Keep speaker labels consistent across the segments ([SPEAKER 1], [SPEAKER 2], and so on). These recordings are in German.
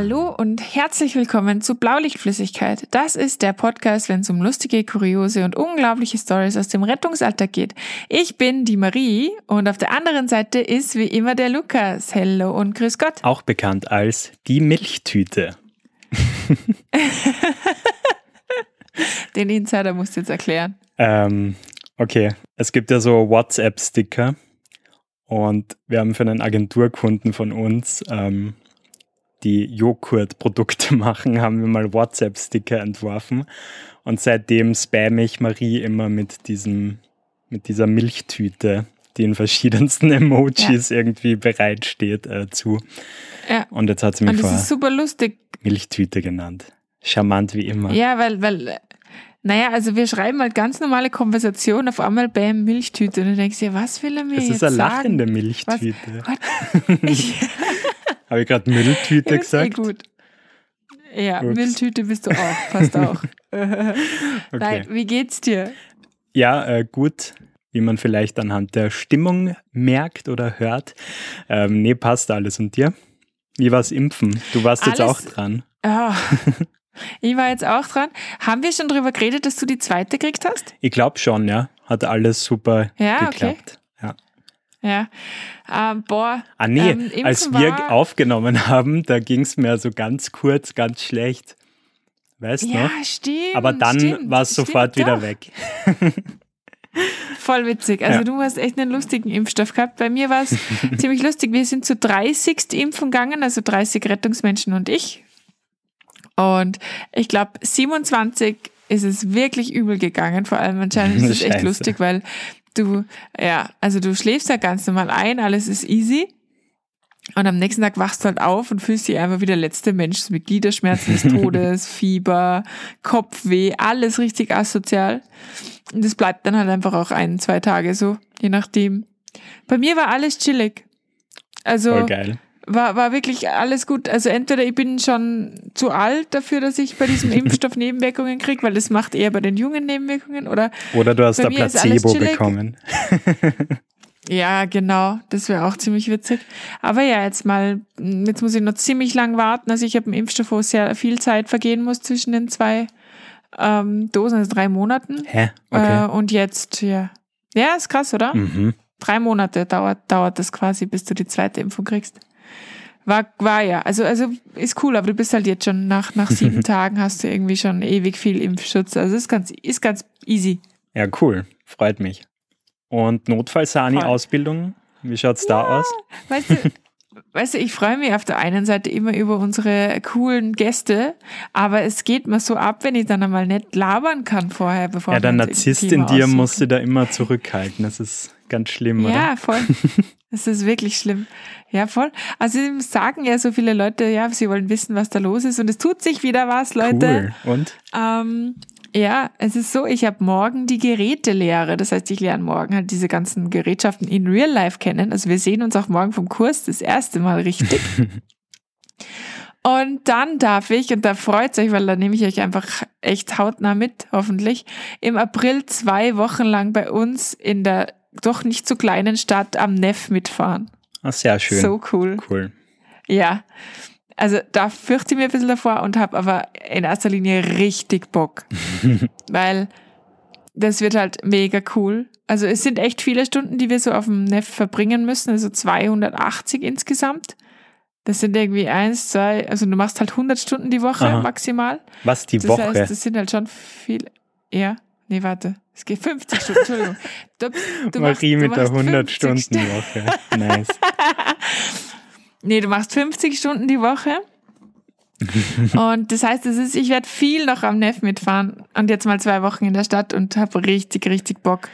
[SPEAKER 1] Hallo und herzlich willkommen zu Blaulichtflüssigkeit. Das ist der Podcast, wenn es um lustige, kuriose und unglaubliche Stories aus dem Rettungsalltag geht. Ich bin die Marie und auf der anderen Seite ist wie immer der Lukas. Hello und grüß Gott.
[SPEAKER 2] Auch bekannt als die Milchtüte.
[SPEAKER 1] Den Insider musst du jetzt erklären.
[SPEAKER 2] Ähm, okay, es gibt ja so WhatsApp-Sticker und wir haben für einen Agenturkunden von uns ähm, die Joghurtprodukte machen, haben wir mal WhatsApp-Sticker entworfen. Und seitdem spamme ich Marie immer mit diesem, mit dieser Milchtüte, die in verschiedensten Emojis ja. irgendwie bereitsteht, äh, zu. Ja. Und jetzt hat sie mich
[SPEAKER 1] Und das ist super lustig.
[SPEAKER 2] Milchtüte genannt. Charmant wie immer.
[SPEAKER 1] Ja, weil, weil, naja, also wir schreiben halt ganz normale Konversationen, auf einmal Bäm, Milchtüte. Und du denkst dir, was will er mir das jetzt sagen? Ist eine lachende
[SPEAKER 2] Milchtüte. Habe ich gerade Mülltüte ja, gesagt?
[SPEAKER 1] gut. Ja, Ups. Mülltüte bist du auch, passt auch. okay. Nein, wie geht's dir?
[SPEAKER 2] Ja, äh, gut, wie man vielleicht anhand der Stimmung merkt oder hört. Ähm, nee, passt alles. Und dir? Wie war's Impfen? Du warst alles, jetzt auch dran.
[SPEAKER 1] Ja. Ich war jetzt auch dran. Haben wir schon darüber geredet, dass du die zweite gekriegt hast?
[SPEAKER 2] Ich glaube schon, ja. Hat alles super ja, geklappt. Okay.
[SPEAKER 1] Ja. Ähm, boah.
[SPEAKER 2] Ah, nee, ähm, als wir aufgenommen haben, da ging es mir so ganz kurz, ganz schlecht. Weißt du? Ja,
[SPEAKER 1] stimmt.
[SPEAKER 2] Aber dann war es sofort wieder doch. weg.
[SPEAKER 1] Voll witzig. Also ja. du hast echt einen lustigen Impfstoff gehabt. Bei mir war es ziemlich lustig. Wir sind zu 30 impfen gegangen, also 30 Rettungsmenschen und ich. Und ich glaube, 27 ist es wirklich übel gegangen. Vor allem anscheinend ist es echt lustig, weil Du, ja, also du schläfst ja ganz normal ein, alles ist easy. Und am nächsten Tag wachst du halt auf und fühlst dich einfach wie der letzte Mensch mit Gliederschmerzen des Todes, Fieber, Kopfweh, alles richtig asozial. Und das bleibt dann halt einfach auch ein, zwei Tage so, je nachdem. Bei mir war alles chillig. Also,
[SPEAKER 2] Voll geil
[SPEAKER 1] war, war wirklich alles gut. Also entweder ich bin schon zu alt dafür, dass ich bei diesem Impfstoff Nebenwirkungen kriege, weil das macht eher bei den jungen Nebenwirkungen. Oder,
[SPEAKER 2] oder du hast ein Placebo bekommen.
[SPEAKER 1] ja, genau. Das wäre auch ziemlich witzig. Aber ja, jetzt mal, jetzt muss ich noch ziemlich lang warten. Also ich habe einen Impfstoff, wo sehr viel Zeit vergehen muss zwischen den zwei ähm, Dosen, also drei Monaten.
[SPEAKER 2] Hä? Okay.
[SPEAKER 1] Äh, und jetzt, ja. Ja, ist krass, oder? Mhm. Drei Monate dauert, dauert das quasi, bis du die zweite Impfung kriegst. War, war ja. Also, also ist cool, aber du bist halt jetzt schon nach, nach sieben Tagen hast du irgendwie schon ewig viel Impfschutz. Also ist ganz, ist ganz easy.
[SPEAKER 2] Ja, cool. Freut mich. Und Notfallsani-Ausbildung, wie schaut's ja, da aus?
[SPEAKER 1] Weißt du, weißt du, ich freue mich auf der einen Seite immer über unsere coolen Gäste, aber es geht mir so ab, wenn ich dann einmal nicht labern kann vorher, bevor
[SPEAKER 2] Ja, der Narzisst in dir aussuchen. musste da immer zurückhalten. Das ist ganz schlimm,
[SPEAKER 1] oder?
[SPEAKER 2] Ja,
[SPEAKER 1] voll. Das ist wirklich schlimm. Ja, voll. Also sagen ja so viele Leute, ja, sie wollen wissen, was da los ist. Und es tut sich wieder was, Leute.
[SPEAKER 2] Cool. Und?
[SPEAKER 1] Ähm, ja, es ist so, ich habe morgen die Gerätelehre. Das heißt, ich lerne morgen halt diese ganzen Gerätschaften in Real Life kennen. Also wir sehen uns auch morgen vom Kurs das erste Mal richtig. Und dann darf ich, und da freut euch, weil da nehme ich euch einfach echt hautnah mit, hoffentlich, im April zwei Wochen lang bei uns in der doch nicht so kleinen Stadt am Neff mitfahren.
[SPEAKER 2] Ach, sehr schön.
[SPEAKER 1] So cool.
[SPEAKER 2] Cool.
[SPEAKER 1] Ja. Also da fürchte ich mir ein bisschen davor und habe aber in erster Linie richtig Bock. weil das wird halt mega cool. Also es sind echt viele Stunden, die wir so auf dem Neff verbringen müssen, also 280 insgesamt. Das sind irgendwie eins, zwei, also du machst halt 100 Stunden die Woche Aha. maximal.
[SPEAKER 2] Was die
[SPEAKER 1] das
[SPEAKER 2] Woche?
[SPEAKER 1] Heißt, das sind halt schon viel. Ja, nee, warte. Es geht 50 Stunden, Entschuldigung.
[SPEAKER 2] Du, du Marie machst, mit der 100-Stunden-Woche. nice.
[SPEAKER 1] nee, du machst 50 Stunden die Woche. und das heißt, es ist, ich werde viel noch am Neff mitfahren und jetzt mal zwei Wochen in der Stadt und habe richtig, richtig Bock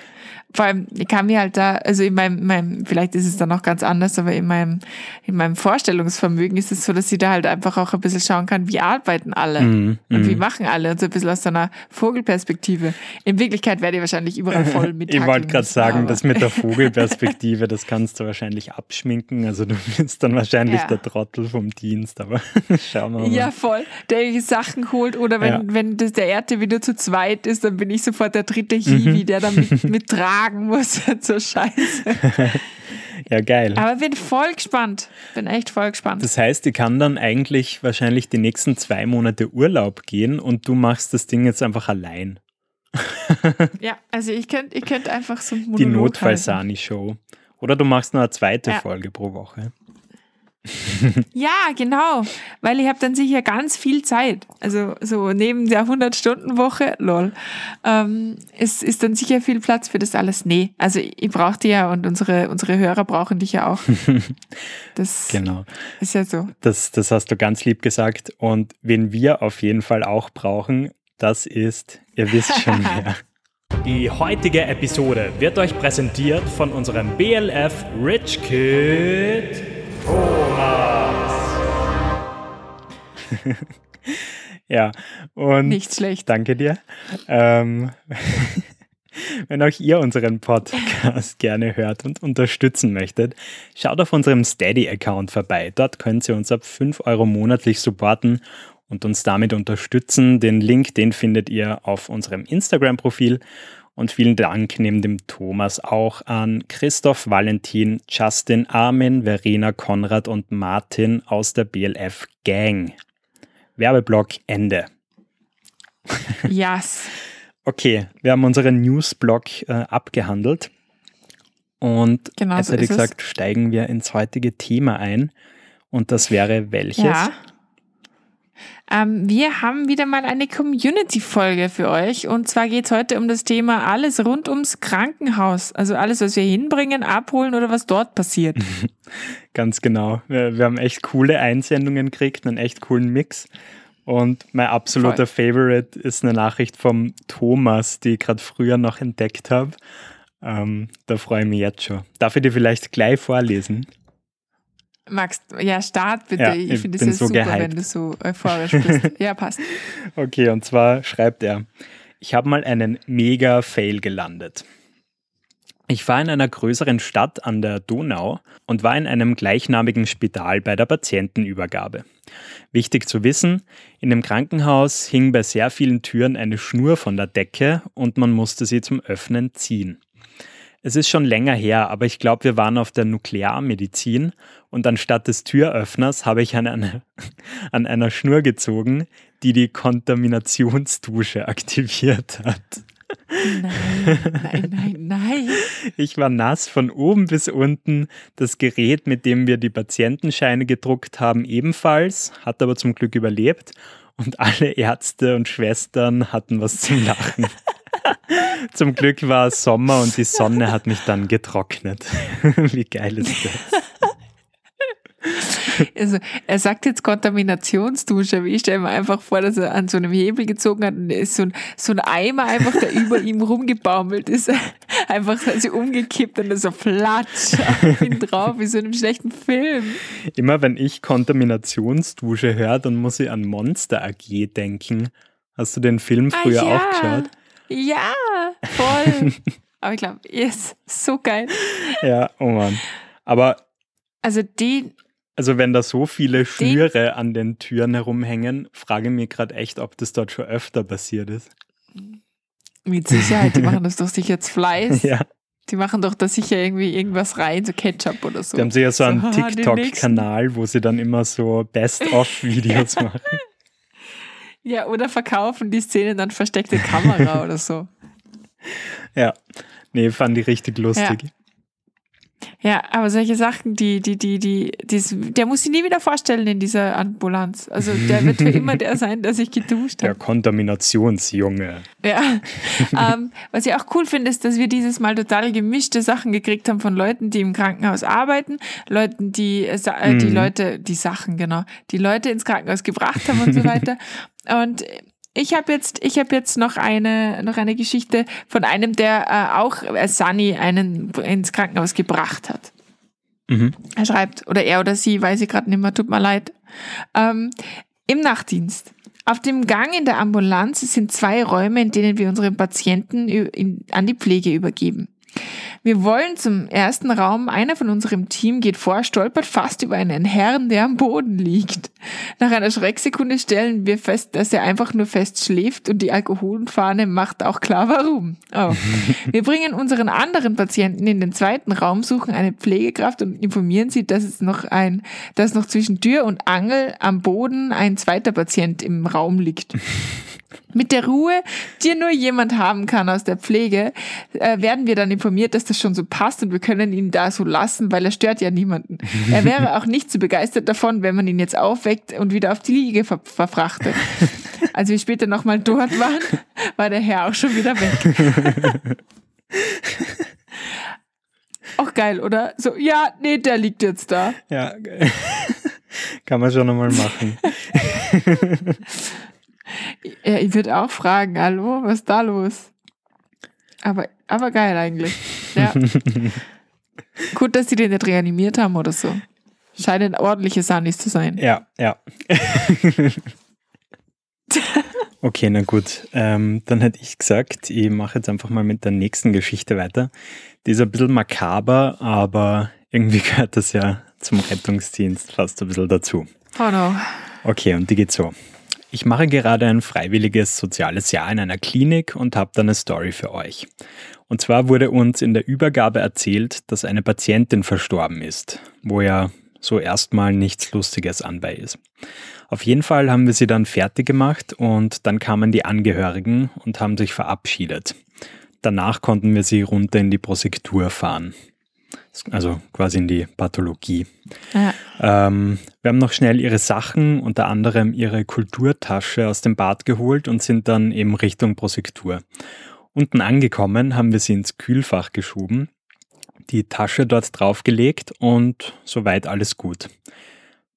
[SPEAKER 1] vor allem, ich kann mir halt da, also in meinem, meinem, vielleicht ist es dann auch ganz anders, aber in meinem, in meinem Vorstellungsvermögen ist es so, dass ich da halt einfach auch ein bisschen schauen kann, wie arbeiten alle mm, und mm. wie machen alle und so ein bisschen aus so einer Vogelperspektive. In Wirklichkeit werde ich wahrscheinlich überall voll mit.
[SPEAKER 2] ich wollte gerade sagen, aber. das mit der Vogelperspektive, das kannst du wahrscheinlich abschminken. Also du bist dann wahrscheinlich ja. der Trottel vom Dienst, aber schauen wir mal.
[SPEAKER 1] Ja, voll. Der Sachen holt oder wenn, ja. wenn das der Erte wieder zu zweit ist, dann bin ich sofort der dritte Hiwi, mhm. der dann mit, mit tragen muss zur Scheiße.
[SPEAKER 2] ja, geil.
[SPEAKER 1] Aber bin voll gespannt. Bin echt voll gespannt.
[SPEAKER 2] Das heißt, ich kann dann eigentlich wahrscheinlich die nächsten zwei Monate Urlaub gehen und du machst das Ding jetzt einfach allein.
[SPEAKER 1] ja, also ich könnte ich könnt einfach so ein
[SPEAKER 2] Die Notfall-Sani-Show. Oder du machst nur eine zweite
[SPEAKER 1] Ja.
[SPEAKER 2] Folge pro Woche.
[SPEAKER 1] Ja, genau. Weil ich habe dann sicher ganz viel Zeit. Also so neben der 100-Stunden-Woche, lol, ähm, ist, ist dann sicher viel Platz für das alles. Nee, also ich, ich brauche dich ja und unsere, unsere Hörer brauchen dich ja auch. Das
[SPEAKER 2] Genau.
[SPEAKER 1] ist ja so.
[SPEAKER 2] Das, das hast du ganz lieb gesagt. Und wen wir auf jeden Fall auch brauchen, das ist, ihr wisst schon wer.
[SPEAKER 3] Die heutige Episode wird euch präsentiert von unserem BLF Rich Kid Thomas.
[SPEAKER 2] Ja, und
[SPEAKER 1] Nicht schlecht.
[SPEAKER 2] danke dir. Ähm, wenn auch ihr unseren Podcast gerne hört und unterstützen möchtet, schaut auf unserem Steady-Account vorbei. Dort könnt ihr uns ab 5 Euro monatlich supporten und uns damit unterstützen. Den Link, den findet ihr auf unserem Instagram-Profil. Und vielen Dank neben dem Thomas auch an Christoph, Valentin, Justin, Armin, Verena, Konrad und Martin aus der BLF Gang. Werbeblock Ende.
[SPEAKER 1] Yes.
[SPEAKER 2] Okay, wir haben unseren Newsblock äh, abgehandelt. Und
[SPEAKER 1] Genau
[SPEAKER 2] jetzt
[SPEAKER 1] so
[SPEAKER 2] hätte ich
[SPEAKER 1] ist es.
[SPEAKER 2] gesagt, steigen wir ins heutige Thema ein. Und das wäre welches?
[SPEAKER 1] Ja. Ähm, wir haben wieder mal eine Community-Folge für euch. Und zwar geht es heute um das Thema alles rund ums Krankenhaus. Also alles, was wir hinbringen, abholen oder was dort passiert.
[SPEAKER 2] Ganz genau. Wir, wir haben echt coole Einsendungen gekriegt, einen echt coolen Mix. Und mein absoluter Favorite ist eine Nachricht vom Thomas, die ich gerade früher noch entdeckt habe. Ähm, da freue ich mich jetzt schon. Darf ich dir vielleicht gleich vorlesen?
[SPEAKER 1] Max, ja, start bitte.
[SPEAKER 2] Ja,
[SPEAKER 1] ich
[SPEAKER 2] ich
[SPEAKER 1] finde es ja
[SPEAKER 2] so
[SPEAKER 1] super,
[SPEAKER 2] gehypt.
[SPEAKER 1] wenn du so euphorisch bist. ja, passt.
[SPEAKER 2] Okay, und zwar schreibt er, ich habe mal einen mega Fail gelandet. Ich war in einer größeren Stadt an der Donau und war in einem gleichnamigen Spital bei der Patientenübergabe. Wichtig zu wissen, in dem Krankenhaus hing bei sehr vielen Türen eine Schnur von der Decke und man musste sie zum Öffnen ziehen. Es ist schon länger her, aber ich glaube, wir waren auf der Nuklearmedizin und anstatt des Türöffners habe ich an einer, an einer Schnur gezogen, die die Kontaminationsdusche aktiviert hat.
[SPEAKER 1] Nein, nein, nein, nein.
[SPEAKER 2] Ich war nass von oben bis unten. Das Gerät, mit dem wir die Patientenscheine gedruckt haben, ebenfalls, hat aber zum Glück überlebt. Und alle Ärzte und Schwestern hatten was zum Lachen. zum Glück war es Sommer und die Sonne hat mich dann getrocknet. Wie geil ist das?
[SPEAKER 1] Also, er sagt jetzt Kontaminationsdusche, aber ich stelle mir einfach vor, dass er an so einem Hebel gezogen hat und da ist so ein, so ein Eimer einfach, der über ihm rumgebaumelt ist, einfach so umgekippt und so flatsch auf ihn drauf, wie so in einem schlechten Film.
[SPEAKER 2] Immer wenn ich Kontaminationsdusche höre, dann muss ich an Monster AG denken. Hast du den Film früher
[SPEAKER 1] ah, ja.
[SPEAKER 2] auch geschaut?
[SPEAKER 1] Ja, voll. aber ich glaube, yes, so geil.
[SPEAKER 2] Ja, oh Mann. Aber
[SPEAKER 1] Also die,
[SPEAKER 2] Also wenn da so viele Schnüre an den Türen herumhängen, frage ich mich gerade echt, ob das dort schon öfter passiert ist.
[SPEAKER 1] mit Sicherheit, die machen das doch sicher jetzt Fleiß.
[SPEAKER 2] Ja,
[SPEAKER 1] Die machen doch da sicher irgendwie irgendwas rein, so Ketchup oder so.
[SPEAKER 2] die haben sicher so einen
[SPEAKER 1] So, den
[SPEAKER 2] TikTok-Kanal, wo sie dann immer so Best-of-Videos machen.
[SPEAKER 1] Ja, oder verkaufen die Szene dann versteckte Kamera oder so.
[SPEAKER 2] Ja, nee, fand ich richtig lustig.
[SPEAKER 1] Ja, aber solche Sachen, die, die, die, die, der muss sich nie wieder vorstellen in dieser Ambulanz. Also der wird für immer der sein, der sich geduscht
[SPEAKER 2] Der
[SPEAKER 1] hat.
[SPEAKER 2] Kontaminationsjunge.
[SPEAKER 1] Ja. ähm, was ich auch cool finde, ist, dass wir dieses Mal total gemischte Sachen gekriegt haben von Leuten, die im Krankenhaus arbeiten, Leuten, die, äh, äh, die
[SPEAKER 2] Mhm.
[SPEAKER 1] Leute, die Sachen, genau, die Leute ins Krankenhaus gebracht haben und so weiter. Und ich habe jetzt, ich habe jetzt noch eine, noch eine Geschichte von einem, der äh, auch äh, Sunny einen ins Krankenhaus gebracht hat.
[SPEAKER 2] Mhm.
[SPEAKER 1] Er schreibt, oder er oder sie, weiß ich gerade nicht mehr, tut mir leid. Ähm, Im Nachtdienst. Auf dem Gang in der Ambulanz sind zwei Räume, in denen wir unsere Patienten in, an die Pflege übergeben. Wir wollen zum ersten Raum. Einer von unserem Team geht vor, stolpert fast über einen Herrn, der am Boden liegt. Nach einer Schrecksekunde stellen wir fest, dass er einfach nur fest schläft und die Alkoholfahne macht auch klar, warum. Oh. Wir bringen unseren anderen Patienten in den zweiten Raum, suchen eine Pflegekraft und informieren sie, dass es noch ein, dass noch zwischen Tür und Angel am Boden ein zweiter Patient im Raum liegt. Mit der Ruhe, die nur jemand haben kann aus der Pflege, äh, werden wir dann informiert, dass das schon so passt und wir können ihn da so lassen, weil er stört ja niemanden. Er wäre auch nicht so begeistert davon, wenn man ihn jetzt aufweckt und wieder auf die Liege ver verfrachtet. Als wir später nochmal dort waren, war der Herr auch schon wieder weg. Auch geil, oder? So, ja, nee, der liegt jetzt da.
[SPEAKER 2] Ja, kann man schon nochmal machen.
[SPEAKER 1] Ja, ich würde auch fragen, hallo, was ist da los? Aber, aber geil eigentlich. Ja. Gut, dass sie den nicht reanimiert haben oder so. Scheinen ordentliche Sanis zu sein.
[SPEAKER 2] Ja, ja. okay, na gut. Ähm, dann hätte ich gesagt, ich mache jetzt einfach mal mit der nächsten Geschichte weiter. Die ist ein bisschen makaber, aber irgendwie gehört das ja zum Rettungsdienst fast ein bisschen dazu.
[SPEAKER 1] Oh no.
[SPEAKER 2] Okay, und die geht so. Ich mache gerade ein freiwilliges soziales Jahr in einer Klinik und habe da eine Story für euch. Und zwar wurde uns in der Übergabe erzählt, dass eine Patientin verstorben ist, wo ja so erstmal nichts Lustiges anbei ist. Auf jeden Fall haben wir sie dann fertig gemacht und dann kamen die Angehörigen und haben sich verabschiedet. Danach konnten wir sie runter in die Prosektur fahren also quasi in die Pathologie. Ähm, wir haben noch schnell ihre Sachen, unter anderem ihre Kulturtasche aus dem Bad geholt und sind dann eben Richtung Prosektur. Unten angekommen haben wir sie ins Kühlfach geschoben, die Tasche dort draufgelegt und soweit alles gut.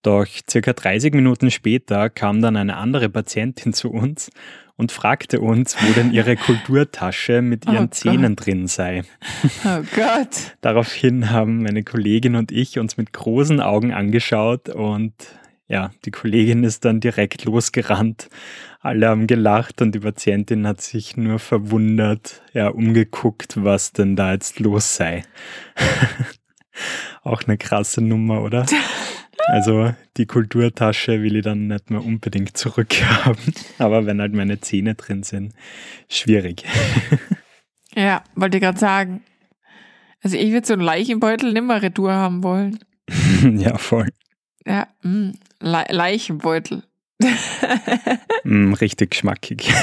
[SPEAKER 2] Doch circa 30 Minuten später kam dann eine andere Patientin zu uns und fragte uns, wo denn ihre Kulturtasche mit ihren oh Zähnen drin sei.
[SPEAKER 1] Oh Gott.
[SPEAKER 2] Daraufhin haben meine Kollegin und ich uns mit großen Augen angeschaut und ja, die Kollegin ist dann direkt losgerannt. Alle haben gelacht und die Patientin hat sich nur verwundert, ja, umgeguckt, was denn da jetzt los sei. Auch eine krasse Nummer, oder? Also die Kulturtasche will ich dann nicht mehr unbedingt zurückhaben. Aber wenn halt meine Zähne drin sind, schwierig.
[SPEAKER 1] Ja, wollte ich gerade sagen. Also ich würde so einen Leichenbeutel nimmer Retour haben wollen.
[SPEAKER 2] ja, voll.
[SPEAKER 1] Ja, mh, mm, Le Leichenbeutel.
[SPEAKER 2] mm, richtig schmackig.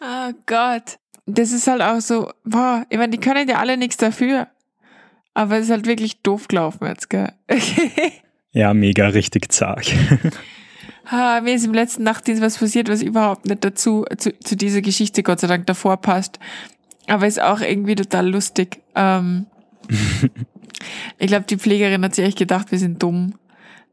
[SPEAKER 1] Oh Gott. Das ist halt auch so, boah, ich meine, die können ja alle nichts dafür. Aber es ist halt wirklich doof gelaufen jetzt, gell?
[SPEAKER 2] ja, mega richtig zart.
[SPEAKER 1] ha, mir ist im letzten Nachtdienst was passiert, was überhaupt nicht dazu, zu, zu dieser Geschichte Gott sei Dank davor passt. Aber ist auch irgendwie total lustig. Ähm, ich glaube, die Pflegerin hat sich echt gedacht, wir sind dumm.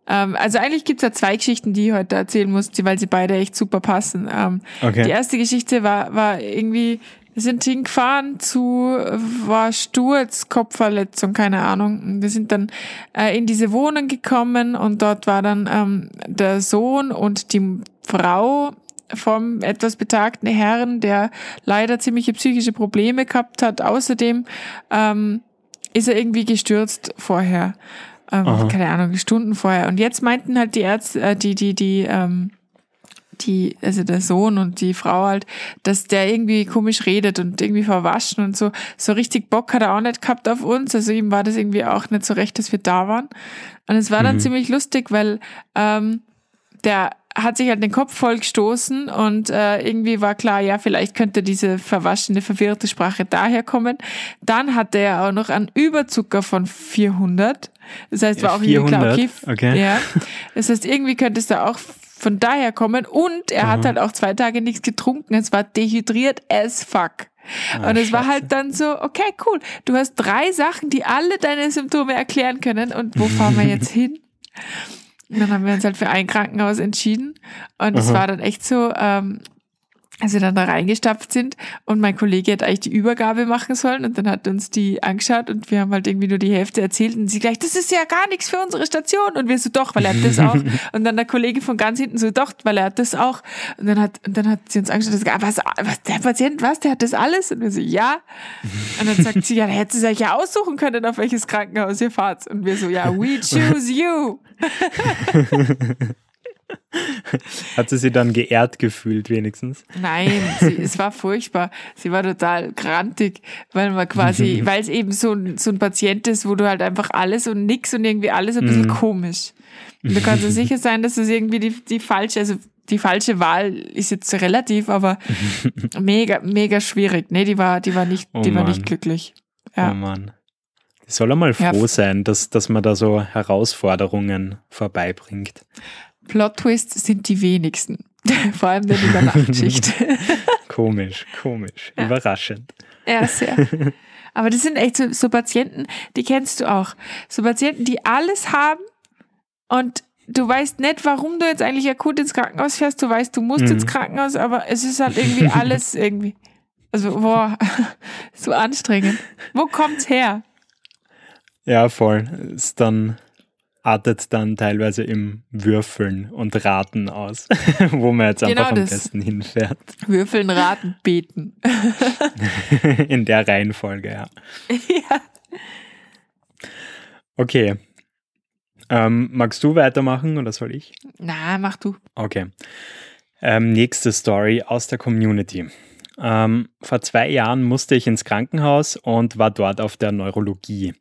[SPEAKER 1] Ähm, also eigentlich gibt's ja zwei Geschichten, die ich heute erzählen muss, weil sie beide echt super passen. Ähm, okay. Die erste Geschichte war, war irgendwie wir sind hingefahren zu, war Sturz, Kopfverletzung, keine Ahnung. Wir sind dann äh, in diese Wohnung gekommen und dort war dann ähm, der Sohn und die Frau vom etwas betagten Herrn, der leider ziemliche psychische Probleme gehabt hat. Außerdem ähm, ist er irgendwie gestürzt vorher. Ähm, keine Ahnung, Stunden vorher. Und jetzt meinten halt die Ärzte, äh, die, die, die, ähm, die, also der Sohn und die Frau halt, dass der irgendwie komisch redet und irgendwie verwaschen und so. So richtig Bock hat er auch nicht gehabt auf uns. Also ihm war das irgendwie auch nicht so recht, dass wir da waren. Und es war dann mhm. ziemlich lustig, weil ähm, der hat sich halt den Kopf voll gestoßen und äh, irgendwie war klar, ja, vielleicht könnte diese verwaschene, verwirrte Sprache daherkommen. Dann hatte er auch noch einen Überzucker von 400. Das heißt, war auch 400? irgendwie klar, okay. okay. Ja. Das heißt, irgendwie könnte es da auch von daher kommen. Und er mhm. hat halt auch zwei Tage nichts getrunken. Es war dehydriert as fuck. Ah, und es war halt dann so, okay, cool. Du hast drei Sachen, die alle deine Symptome erklären können. Und wo fahren wir jetzt hin? Und dann haben wir uns halt für ein Krankenhaus entschieden. Und es war dann echt so, ähm, als wir dann da reingestapft sind und mein Kollege hat eigentlich die Übergabe machen sollen und dann hat uns die angeschaut und wir haben halt irgendwie nur die Hälfte erzählt und sie gleich, das ist ja gar nichts für unsere Station und wir so, doch, weil er hat das auch und dann der Kollege von ganz hinten so, doch, weil er hat das auch und dann hat, und dann hat sie uns angeschaut und gesagt, was, was, der Patient, was, der hat das alles? Und wir so, ja. Und dann sagt sie, ja, da hätte sie sich ja aussuchen können, auf welches Krankenhaus ihr fahrt. Und wir so, ja, we choose you.
[SPEAKER 2] Hat sie sich dann geehrt gefühlt, wenigstens?
[SPEAKER 1] Nein, sie, es war furchtbar. Sie war total grantig, weil man quasi, weil es eben so ein, so ein Patient ist, wo du halt einfach alles und nix und irgendwie alles ein bisschen komisch. Und du kannst dir sicher sein, dass es irgendwie die, die falsche, also die falsche Wahl ist jetzt relativ, aber mega, mega schwierig. Nee, die war, die war nicht,
[SPEAKER 2] Oh
[SPEAKER 1] die war
[SPEAKER 2] Mann.
[SPEAKER 1] nicht glücklich. Ja.
[SPEAKER 2] Oh Mann. Die soll einmal
[SPEAKER 1] Ja.
[SPEAKER 2] froh sein, dass, dass man da so Herausforderungen vorbeibringt.
[SPEAKER 1] Plot-Twists sind die wenigsten. Vor allem dann in der Nachtschicht.
[SPEAKER 2] Komisch, komisch,
[SPEAKER 1] Ja.
[SPEAKER 2] überraschend.
[SPEAKER 1] Ja, sehr. Aber das sind echt so, so Patienten, die kennst du auch. So Patienten, die alles haben und du weißt nicht, warum du jetzt eigentlich akut ins Krankenhaus fährst. Du weißt, du musst
[SPEAKER 2] Mhm.
[SPEAKER 1] ins Krankenhaus, aber es ist halt irgendwie alles irgendwie. Also, boah, so anstrengend. Wo kommt's her?
[SPEAKER 2] Ja, voll. Ist dann artet dann teilweise im Würfeln und Raten aus, wo man jetzt
[SPEAKER 1] Genau
[SPEAKER 2] einfach am besten hinfährt.
[SPEAKER 1] Würfeln, raten, beten.
[SPEAKER 2] In der Reihenfolge, ja.
[SPEAKER 1] ja.
[SPEAKER 2] Okay. Ähm, magst du weitermachen oder soll ich?
[SPEAKER 1] Na, mach du.
[SPEAKER 2] Okay. Ähm, nächste Story aus der Community. Ähm, vor zwei Jahren musste ich ins Krankenhaus und war dort auf der Neurologie.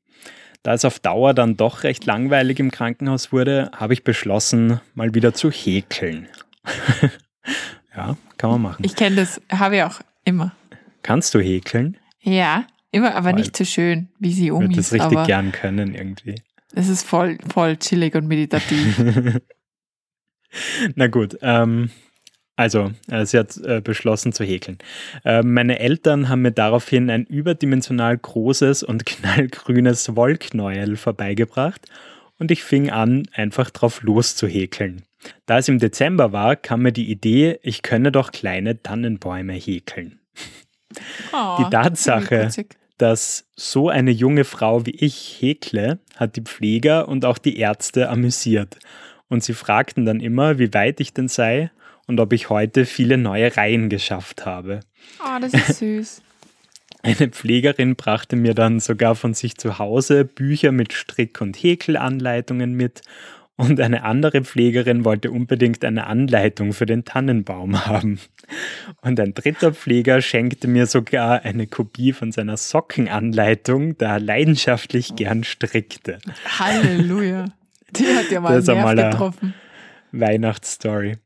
[SPEAKER 2] Da es auf Dauer dann doch recht langweilig im Krankenhaus wurde, habe ich beschlossen, mal wieder zu häkeln. ja, kann man machen.
[SPEAKER 1] Ich kenne das, habe ich auch immer.
[SPEAKER 2] Kannst du häkeln?
[SPEAKER 1] Ja, immer, aber
[SPEAKER 2] Voll.
[SPEAKER 1] nicht so schön, wie sie
[SPEAKER 2] Ich würde das richtig gern können irgendwie.
[SPEAKER 1] es ist voll, voll chillig und meditativ.
[SPEAKER 2] Na gut, ähm, also äh, sie hat äh, beschlossen zu häkeln. Äh, meine Eltern haben mir daraufhin ein überdimensional großes und knallgrünes Wollknäuel vorbeigebracht und ich fing an, einfach drauf loszuhäkeln. Da es im Dezember war, kam mir die Idee, ich könne doch kleine Tannenbäume häkeln.
[SPEAKER 1] Oh,
[SPEAKER 2] Die Tatsache, dass so eine junge Frau wie ich häkle, hat die Pfleger und auch die Ärzte amüsiert. Und sie fragten dann immer, wie weit ich denn sei und ob ich heute viele neue Reihen geschafft habe.
[SPEAKER 1] Oh, das ist süß.
[SPEAKER 2] Eine Pflegerin brachte mir dann sogar von sich zu Hause Bücher mit Strick- und Häkelanleitungen mit und eine andere Pflegerin wollte unbedingt eine Anleitung für den Tannenbaum haben. Und ein dritter Pfleger schenkte mir sogar eine Kopie von seiner Sockenanleitung, da er leidenschaftlich gern strickte.
[SPEAKER 1] Halleluja. Die hat ja mal
[SPEAKER 2] Das
[SPEAKER 1] Nerv getroffen.
[SPEAKER 2] Weihnachtsstory.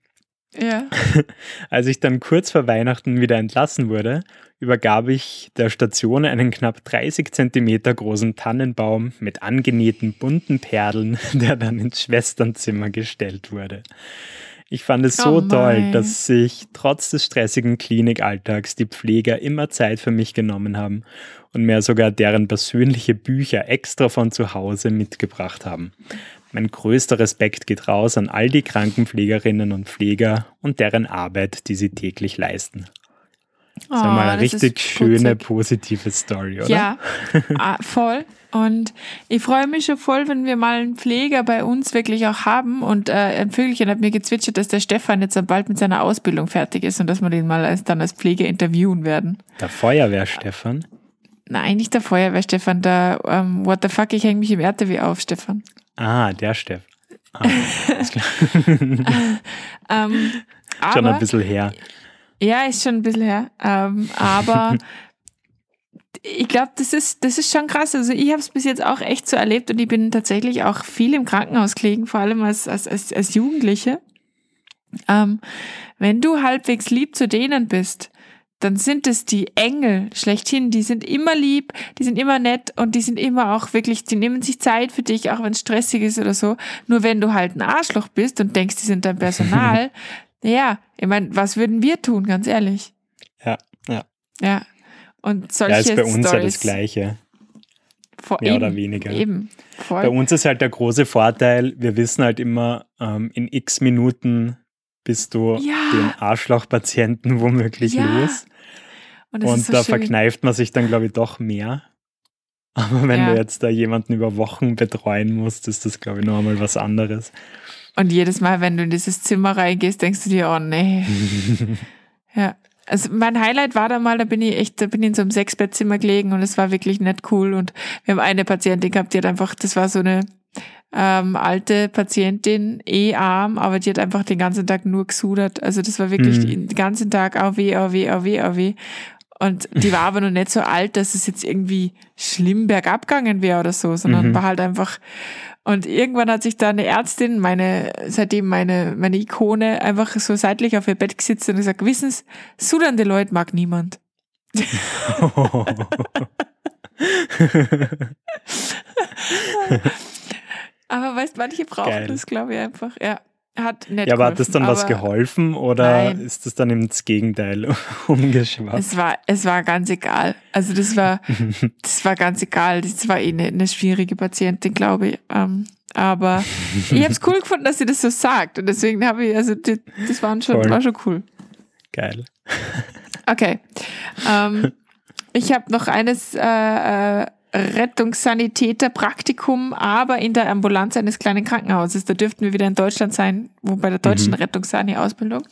[SPEAKER 1] Ja.
[SPEAKER 2] Als ich dann kurz vor Weihnachten wieder entlassen wurde, übergab ich der Station einen knapp 30 Zentimeter großen Tannenbaum mit angenähten bunten Perlen, der dann ins Schwesternzimmer gestellt wurde. Ich fand es so
[SPEAKER 1] Oh
[SPEAKER 2] toll, dass sich trotz des stressigen Klinikalltags die Pfleger immer Zeit für mich genommen haben und mir sogar deren persönliche Bücher extra von zu Hause mitgebracht haben. Mein größter Respekt geht raus an all die Krankenpflegerinnen und Pfleger und deren Arbeit, die sie täglich leisten. Das ist
[SPEAKER 1] Oh,
[SPEAKER 2] einmal eine richtig schöne, positive Story, oder?
[SPEAKER 1] Ja, ah, voll. Und ich freue mich schon voll, wenn wir mal einen Pfleger bei uns wirklich auch haben. Und äh, ein Vögelchen hat mir gezwitschert, dass der Stefan jetzt bald mit seiner Ausbildung fertig ist und dass wir den mal als, dann als Pfleger interviewen werden.
[SPEAKER 2] Der Feuerwehr-Stefan.
[SPEAKER 1] Nein, nicht der Feuerwehr, Stefan. Der ähm, What the fuck, ich hänge mich im RTW auf, Stefan.
[SPEAKER 2] Ah, der Steff. Ah.
[SPEAKER 1] Ähm,
[SPEAKER 2] Schon ein bisschen her.
[SPEAKER 1] ja, ist schon ein bisschen her. Ähm, aber ich glaube, das ist, das ist schon krass. Also ich habe es bis jetzt auch echt so erlebt und ich bin tatsächlich auch viel im Krankenhaus gelegen, vor allem als, als, als, als Jugendliche. Ähm, wenn du halbwegs lieb zu denen bist, dann sind es die Engel schlechthin. Die sind immer lieb, die sind immer nett und die sind immer auch wirklich, die nehmen sich Zeit für dich, auch wenn es stressig ist oder so. Nur wenn du halt ein Arschloch bist und denkst, die sind dein Personal, ja, ich meine, was würden wir tun, ganz ehrlich?
[SPEAKER 2] Ja, ja.
[SPEAKER 1] Ja. Und solche
[SPEAKER 2] Ja, ist bei uns ja das
[SPEAKER 1] Stories
[SPEAKER 2] Gleiche.
[SPEAKER 1] vor-
[SPEAKER 2] mehr
[SPEAKER 1] eben,
[SPEAKER 2] oder weniger.
[SPEAKER 1] Eben. Voll.
[SPEAKER 2] Bei uns ist halt der große Vorteil, wir wissen halt immer, ähm, in x Minuten bist du
[SPEAKER 1] Ja.
[SPEAKER 2] den Arschlochpatienten womöglich
[SPEAKER 1] Ja.
[SPEAKER 2] los.
[SPEAKER 1] Und,
[SPEAKER 2] Und
[SPEAKER 1] so
[SPEAKER 2] da
[SPEAKER 1] schön.
[SPEAKER 2] verkneift man sich dann, glaube ich, doch mehr. Aber wenn
[SPEAKER 1] Ja.
[SPEAKER 2] du jetzt da jemanden über Wochen betreuen musst, ist das, glaube ich, noch einmal was anderes.
[SPEAKER 1] Und jedes Mal, wenn du in dieses Zimmer reingehst, denkst du dir, oh nee. ja. Also mein Highlight war da mal, da bin ich echt, da bin ich in so einem Sechsbettzimmer gelegen und es war wirklich nicht cool. Und wir haben eine Patientin gehabt, die hat einfach, das war so eine ähm, alte Patientin, eh arm, aber die hat einfach den ganzen Tag nur gesudert. Also das war wirklich
[SPEAKER 2] Mhm.
[SPEAKER 1] den ganzen Tag AW, AW, AW, AW. Und die war aber noch nicht so alt, dass es jetzt irgendwie schlimm bergab gegangen wäre oder so, sondern
[SPEAKER 2] Mhm.
[SPEAKER 1] war halt einfach. Und irgendwann hat sich da eine Ärztin, meine, seitdem meine, meine Ikone, einfach so seitlich auf ihr Bett gesetzt und gesagt, wissen Sie, sudernde Leute mag niemand. Weißt, manche brauchen
[SPEAKER 2] Geil.
[SPEAKER 1] das, glaube ich, einfach. Ja, hat nicht
[SPEAKER 2] ja, aber hat
[SPEAKER 1] geholfen,
[SPEAKER 2] das dann was geholfen oder
[SPEAKER 1] Nein.
[SPEAKER 2] ist das dann ins Gegenteil umgeschwappt?
[SPEAKER 1] Es war, es war ganz egal. Also das war, das war ganz egal. Das war eh eine, eine schwierige Patientin, glaube ich. Ähm, aber ich habe es cool gefunden, dass sie das so sagt. Und deswegen habe ich, also das, das waren schon,
[SPEAKER 2] Voll.
[SPEAKER 1] war schon cool.
[SPEAKER 2] Geil.
[SPEAKER 1] Okay. Ähm, ich habe noch eines äh, äh, Rettungssanitäter-Praktikum, aber in der Ambulanz eines kleinen Krankenhauses. Da dürften wir wieder in Deutschland sein, wo bei der deutschen
[SPEAKER 2] Mhm.
[SPEAKER 1] Rettungssani-Ausbildung.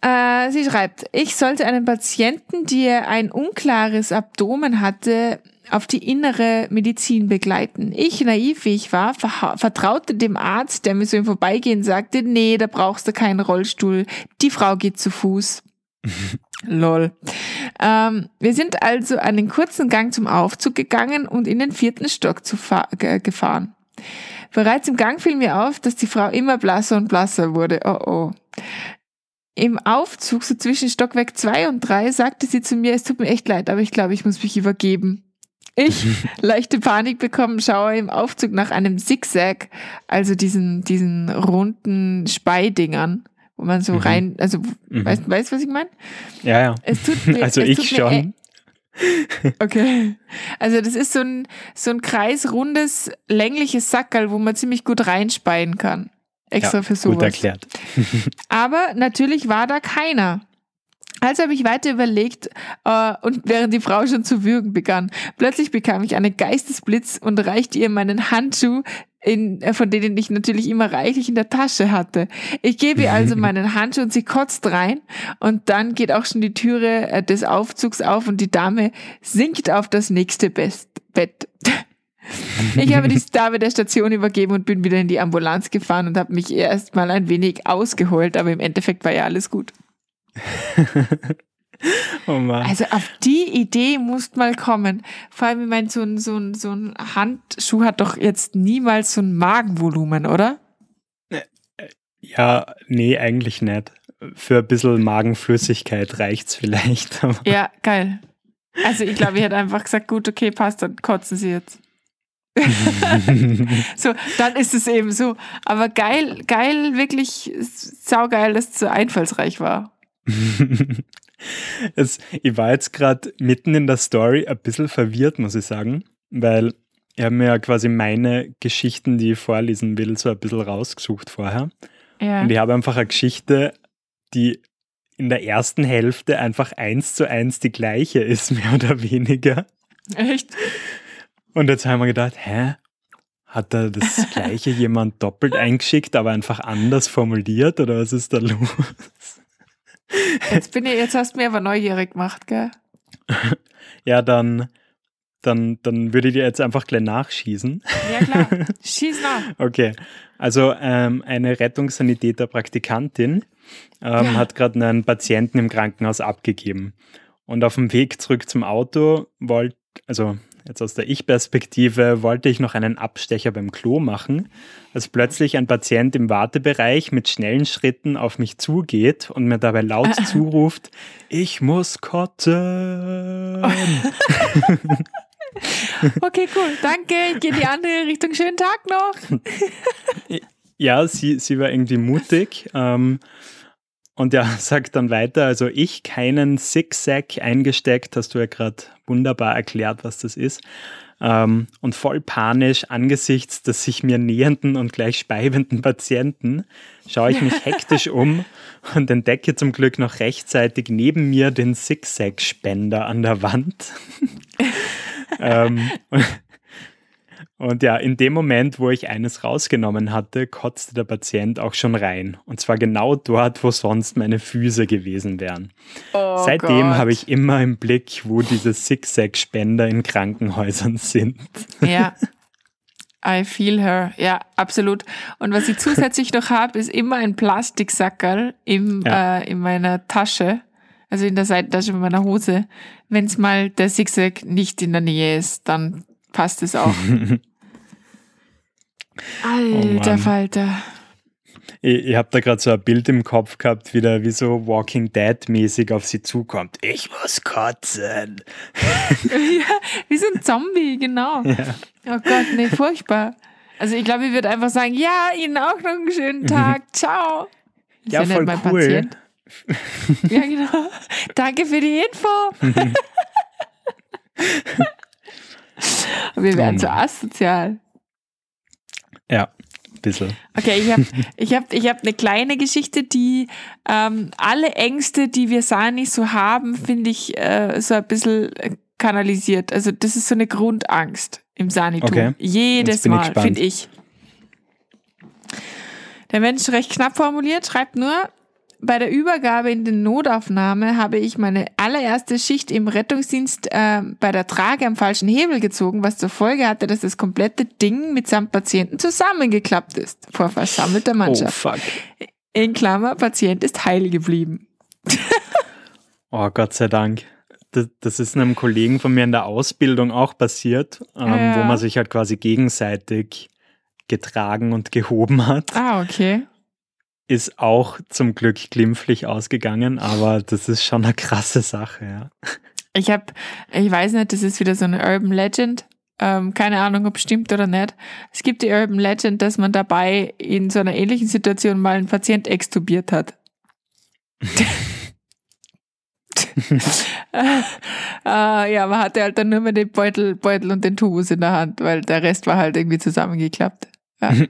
[SPEAKER 1] Äh, sie schreibt, ich sollte einen Patienten, der ein unklares Abdomen hatte, auf die innere Medizin begleiten. Ich, naiv wie ich war, vertraute dem Arzt, der mir so im Vorbeigehen sagte, nee, da brauchst du keinen Rollstuhl, die Frau geht zu Fuß. Lol. Ähm, wir sind also einen kurzen Gang zum Aufzug gegangen und in den vierten Stock zu fa- ge gefahren. Bereits im Gang fiel mir auf, dass die Frau immer blasser und blasser wurde. Oh oh. Im Aufzug, so zwischen Stockwerk 2 und 3, sagte sie zu mir, es tut mir echt leid, aber ich glaube, ich muss mich übergeben. Ich, leichte Panik bekommen, schaue im Aufzug nach einem Zigzag, also diesen, diesen runden Speidingern, wo man so
[SPEAKER 2] Mhm.
[SPEAKER 1] rein, also,
[SPEAKER 2] Mhm.
[SPEAKER 1] weißt du, weißt, was ich meine?
[SPEAKER 2] Ja, ja.
[SPEAKER 1] Es tut mir,
[SPEAKER 2] Also ich
[SPEAKER 1] tut mir
[SPEAKER 2] schon.
[SPEAKER 1] Okay. Also das ist so ein, so ein kreisrundes, längliches Sackerl, wo man ziemlich gut reinspeien kann. Extra
[SPEAKER 2] ja,
[SPEAKER 1] für sowas.
[SPEAKER 2] Gut erklärt.
[SPEAKER 1] Aber natürlich war da keiner. Also habe ich weiter überlegt äh, und während die Frau schon zu würgen begann, plötzlich bekam ich einen Geistesblitz und reichte ihr meinen Handschuh, in, äh, von denen ich natürlich immer reichlich in der Tasche hatte. Ich gebe ihr also meinen Handschuh und sie kotzt rein und dann geht auch schon die Türe äh, des Aufzugs auf und die Dame sinkt auf das nächste Best Bett. Ich habe die Dame der Station übergeben und bin wieder in die Ambulanz gefahren und habe mich erst mal ein wenig ausgeholt, aber im Endeffekt war ja alles gut.
[SPEAKER 2] Oh Mann.
[SPEAKER 1] Also auf die Idee musst mal kommen. Vor allem, ich meine, so ein, so, ein, so ein Handschuh hat doch jetzt niemals so ein Magenvolumen, oder?
[SPEAKER 2] Ja, nee, eigentlich nicht. Für ein bisschen Magenflüssigkeit reicht's vielleicht.
[SPEAKER 1] Ja, geil. Also ich glaube, ich hätte einfach gesagt, gut, okay, passt, dann kotzen sie jetzt. So, dann ist es eben so. Aber geil, geil, wirklich saugeil, dass es so einfallsreich war.
[SPEAKER 2] es, ich war jetzt gerade mitten in der Story ein bisschen verwirrt, muss ich sagen, weil ich habe mir ja quasi meine Geschichten, die ich vorlesen will, so ein bisschen rausgesucht vorher.
[SPEAKER 1] Ja.
[SPEAKER 2] Und ich habe einfach eine Geschichte, die in der ersten Hälfte einfach eins zu eins die gleiche ist, mehr oder weniger.
[SPEAKER 1] Echt?
[SPEAKER 2] Und jetzt haben wir gedacht, hä? Hat da das gleiche jemand doppelt eingeschickt, aber einfach anders formuliert oder was ist da los?
[SPEAKER 1] Jetzt bin ich, jetzt hast du mir aber neugierig gemacht, gell?
[SPEAKER 2] Ja, dann, dann, dann würde ich dir jetzt einfach gleich nachschießen.
[SPEAKER 1] Ja, klar. Schieß nach.
[SPEAKER 2] Okay, also ähm, eine Rettungssanitäter-Praktikantin ähm,
[SPEAKER 1] Ja.
[SPEAKER 2] hat gerade einen Patienten im Krankenhaus abgegeben. Und auf dem Weg zurück zum Auto wollte, also jetzt aus der Ich-Perspektive, wollte ich noch einen Abstecher beim Klo machen, als plötzlich ein Patient im Wartebereich mit schnellen Schritten auf mich zugeht und mir dabei laut zuruft, ich muss kotzen.
[SPEAKER 1] Okay, cool. Danke. Ich gehe in die andere Richtung. Schönen Tag noch.
[SPEAKER 2] Ja, sie, sie war irgendwie mutig. Ähm, und ja, sagt dann weiter, also ich keinen Zigzag eingesteckt, hast du ja gerade wunderbar erklärt, was das ist. Ähm, und voll panisch angesichts des sich mir nähernden und gleich speibenden Patienten schaue ich mich hektisch um und entdecke zum Glück noch rechtzeitig neben mir den Zigzag-Spender an der Wand. ähm, und ja, in dem Moment, wo ich eines rausgenommen hatte, kotzte der Patient auch schon rein. Und zwar genau dort, wo sonst meine Füße gewesen wären. Oh Seitdem habe ich immer im Blick, wo diese Zigzag-Spender in Krankenhäusern sind.
[SPEAKER 1] Ja. I feel her. Ja, absolut. Und was ich zusätzlich noch habe, ist immer ein Plastiksackerl im, ja. äh, in meiner Tasche, also in der Seitentasche meiner Hose. Wenn es mal der Zigzag nicht in der Nähe ist, dann passt es auch. Alter oh Falter.
[SPEAKER 2] Ich, ich habe da gerade so ein Bild im Kopf gehabt, wie der wie so Walking Dead mäßig auf sie zukommt. Ich muss kotzen.
[SPEAKER 1] ja, wie so ein Zombie, genau. Ja. Oh Gott, nee, furchtbar. Also ich glaube, ich würde einfach sagen, ja, Ihnen auch noch einen schönen Tag. Ciao.
[SPEAKER 2] Ist ja, ja voll cool. Patient.
[SPEAKER 1] ja, genau. Danke für die Info. Wir werden so asozial.
[SPEAKER 2] Ja, ein bisschen.
[SPEAKER 1] Okay, ich habe ich hab, ich hab eine kleine Geschichte, die ähm, alle Ängste, die wir Sani so haben, finde ich äh, so ein bisschen äh, kanalisiert. Also das ist so eine Grundangst im Sanitum. Okay. Jedes Mal, finde ich. Der Mensch recht knapp formuliert, schreibt nur, bei der Übergabe in den Notaufnahme habe ich meine allererste Schicht im Rettungsdienst äh, bei der Trage am falschen Hebel gezogen, was zur Folge hatte, dass das komplette Ding mitsamt Patienten zusammengeklappt ist vor versammelter Mannschaft. Oh fuck. In Klammer, Patient ist heil geblieben.
[SPEAKER 2] oh, Gott sei Dank. Das, das, ist einem Kollegen von mir in der Ausbildung auch passiert, ähm, ja. wo man sich halt quasi gegenseitig getragen und gehoben hat.
[SPEAKER 1] Ah, okay
[SPEAKER 2] ist auch zum Glück glimpflich ausgegangen, aber das ist schon eine krasse Sache, ja.
[SPEAKER 1] Ich habe, ich weiß nicht, das ist wieder so eine Urban Legend. Ähm, keine Ahnung, ob es stimmt oder nicht. Es gibt die Urban Legend, dass man dabei in so einer ähnlichen Situation mal einen Patient extubiert hat. äh, ja, man hatte halt dann nur mehr den Beutel, Beutel und den Tubus in der Hand, weil der Rest war halt irgendwie zusammengeklappt. Ja.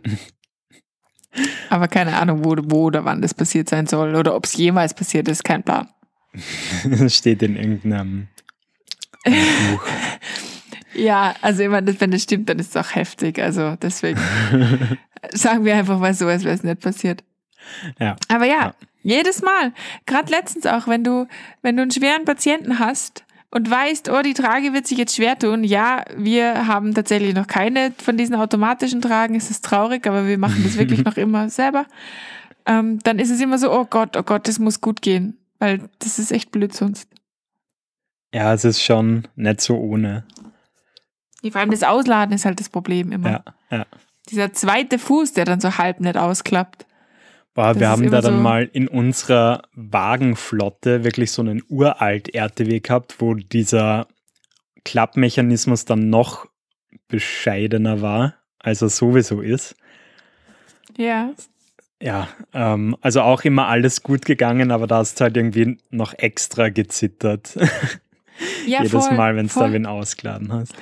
[SPEAKER 1] Aber keine Ahnung, wo, wo oder wann das passiert sein soll oder ob es jemals passiert ist, kein Plan.
[SPEAKER 2] Das steht in irgendeinem Buch.
[SPEAKER 1] ja, also ich meine, wenn das stimmt, dann ist es auch heftig. Also deswegen sagen wir einfach mal so, als wäre es nicht passiert.
[SPEAKER 2] Ja.
[SPEAKER 1] Aber ja, ja. jedes Mal, gerade letztens auch, wenn du, wenn du einen schweren Patienten hast und weißt, oh, die Trage wird sich jetzt schwer tun. Ja, wir haben tatsächlich noch keine von diesen automatischen Tragen. Es ist traurig, aber wir machen das wirklich noch immer selber. Ähm, dann ist es immer so, oh Gott, oh Gott, das muss gut gehen, weil das ist echt blöd sonst.
[SPEAKER 2] Ja, es ist schon nicht so ohne.
[SPEAKER 1] Vor allem das Ausladen ist halt das Problem immer.
[SPEAKER 2] Ja, ja.
[SPEAKER 1] Dieser zweite Fuß, der dann so halb nicht ausklappt.
[SPEAKER 2] Boah, wir haben da dann so mal in unserer Wagenflotte wirklich so einen uralt RTW gehabt, wo dieser Klappmechanismus dann noch bescheidener war, als er sowieso ist.
[SPEAKER 1] Ja.
[SPEAKER 2] Ja, ähm, also auch immer alles gut gegangen, aber da hast du halt irgendwie noch extra gezittert. Ja, Jedes voll, Mal, wenn du da wen ausgeladen hast.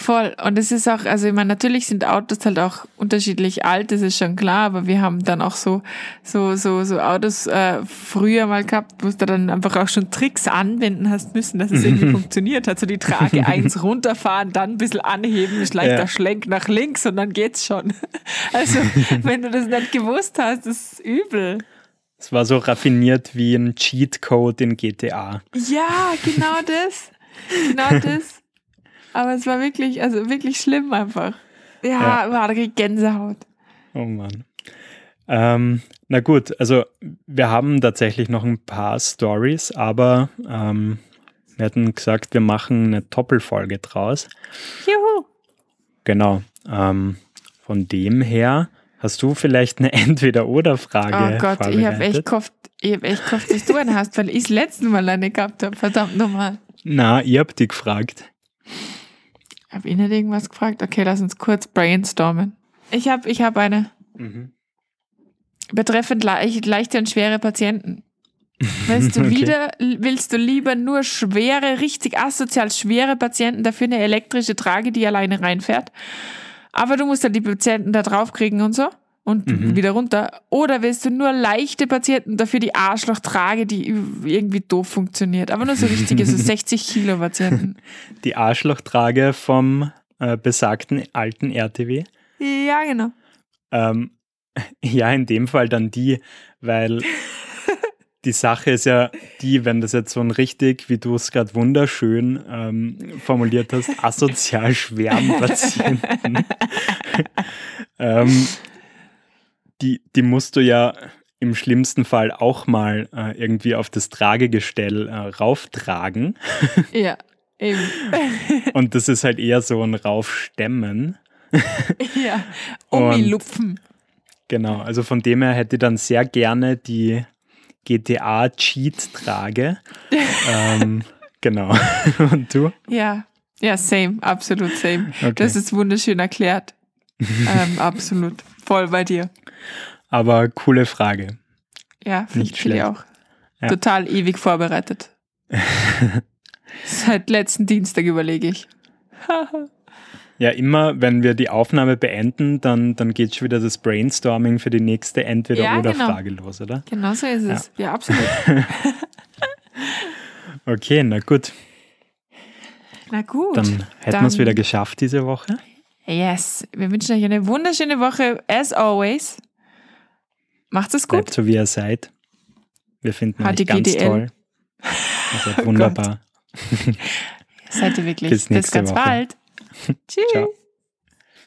[SPEAKER 1] Voll. Und es ist auch, also ich meine, natürlich sind Autos halt auch unterschiedlich alt, das ist schon klar, aber wir haben dann auch so, so, so, so Autos äh, früher mal gehabt, wo du dann einfach auch schon Tricks anwenden hast müssen, dass es irgendwie funktioniert hat. So die Trage eins runterfahren, dann ein bisschen anheben, ist leichter ja. Schlenk nach links und dann geht's schon. Also, wenn du das nicht gewusst hast, ist übel.
[SPEAKER 2] Es war so raffiniert wie ein Cheatcode in GTA.
[SPEAKER 1] Ja, genau das. Genau das. Aber es war wirklich, also wirklich schlimm einfach. Ja, ja. war da Gänsehaut.
[SPEAKER 2] Oh Mann. Ähm, na gut, also wir haben tatsächlich noch ein paar Stories, aber ähm, wir hatten gesagt, wir machen eine Doppelfolge draus.
[SPEAKER 1] Juhu!
[SPEAKER 2] Genau. Ähm, von dem her hast du vielleicht eine Entweder-Oder-Frage.
[SPEAKER 1] Oh Gott, ich habe echt gehofft, ich hab echt gehofft, dass du eine hast, weil ich das letzte Mal eine gehabt habe. Verdammt nochmal.
[SPEAKER 2] Na, ihr habt die gefragt.
[SPEAKER 1] Habe ich nicht irgendwas gefragt? Okay, lass uns kurz brainstormen. Ich habe ich hab eine. Mhm. Betreffend le leichte und schwere Patienten. Willst du
[SPEAKER 2] Okay.
[SPEAKER 1] wieder, willst du lieber nur schwere, richtig asozial schwere Patienten, dafür eine elektrische Trage, die alleine reinfährt? Aber du musst ja die Patienten da drauf kriegen und so und
[SPEAKER 2] Mhm.
[SPEAKER 1] wieder runter. Oder willst du nur leichte Patienten, dafür die Arschlochtrage, die irgendwie doof funktioniert? Aber nur so richtige, so 60 Kilo Patienten.
[SPEAKER 2] Die Arschlochtrage vom äh, besagten alten RTW.
[SPEAKER 1] Ja, genau.
[SPEAKER 2] Ähm, ja, in dem Fall dann die, weil die Sache ist ja die, wenn das jetzt so ein richtig, wie du es gerade wunderschön ähm, formuliert hast, asozial schweren Patienten, ähm, die, die musst du ja im schlimmsten Fall auch mal äh, irgendwie auf das Tragegestell äh, rauftragen.
[SPEAKER 1] Ja, eben.
[SPEAKER 2] Und das ist halt eher so ein Raufstemmen.
[SPEAKER 1] ja. Umilupfen.
[SPEAKER 2] Genau, also von dem her hätte ich dann sehr gerne die GTA-Cheat-Trage. ähm, genau. Und du?
[SPEAKER 1] Ja, ja, same, absolut same.
[SPEAKER 2] Okay.
[SPEAKER 1] Das ist wunderschön erklärt. ähm, absolut. Voll bei dir.
[SPEAKER 2] Aber coole Frage.
[SPEAKER 1] Ja, finde find ich auch.
[SPEAKER 2] Ja.
[SPEAKER 1] Total ewig vorbereitet. Seit letzten Dienstag überlege ich.
[SPEAKER 2] Ja, immer wenn wir die Aufnahme beenden, dann, dann geht schon wieder das Brainstorming für die nächste
[SPEAKER 1] Ja,
[SPEAKER 2] Entweder-Oder-Frage los, oder?
[SPEAKER 1] Genau so ist es. Ja, absolut.
[SPEAKER 2] Okay, na gut.
[SPEAKER 1] Na gut.
[SPEAKER 2] Dann hätten wir es wieder geschafft diese Woche.
[SPEAKER 1] Yes. Wir wünschen euch eine wunderschöne Woche, as always. Macht es gut.
[SPEAKER 2] Bleibt so, wie ihr seid. Wir finden euch ganz toll. Ihr seid wunderbar.
[SPEAKER 1] Seid ihr wirklich.
[SPEAKER 2] Bis nächste
[SPEAKER 1] ganz
[SPEAKER 2] Woche.
[SPEAKER 1] bald. Tschüss.
[SPEAKER 2] Ciao.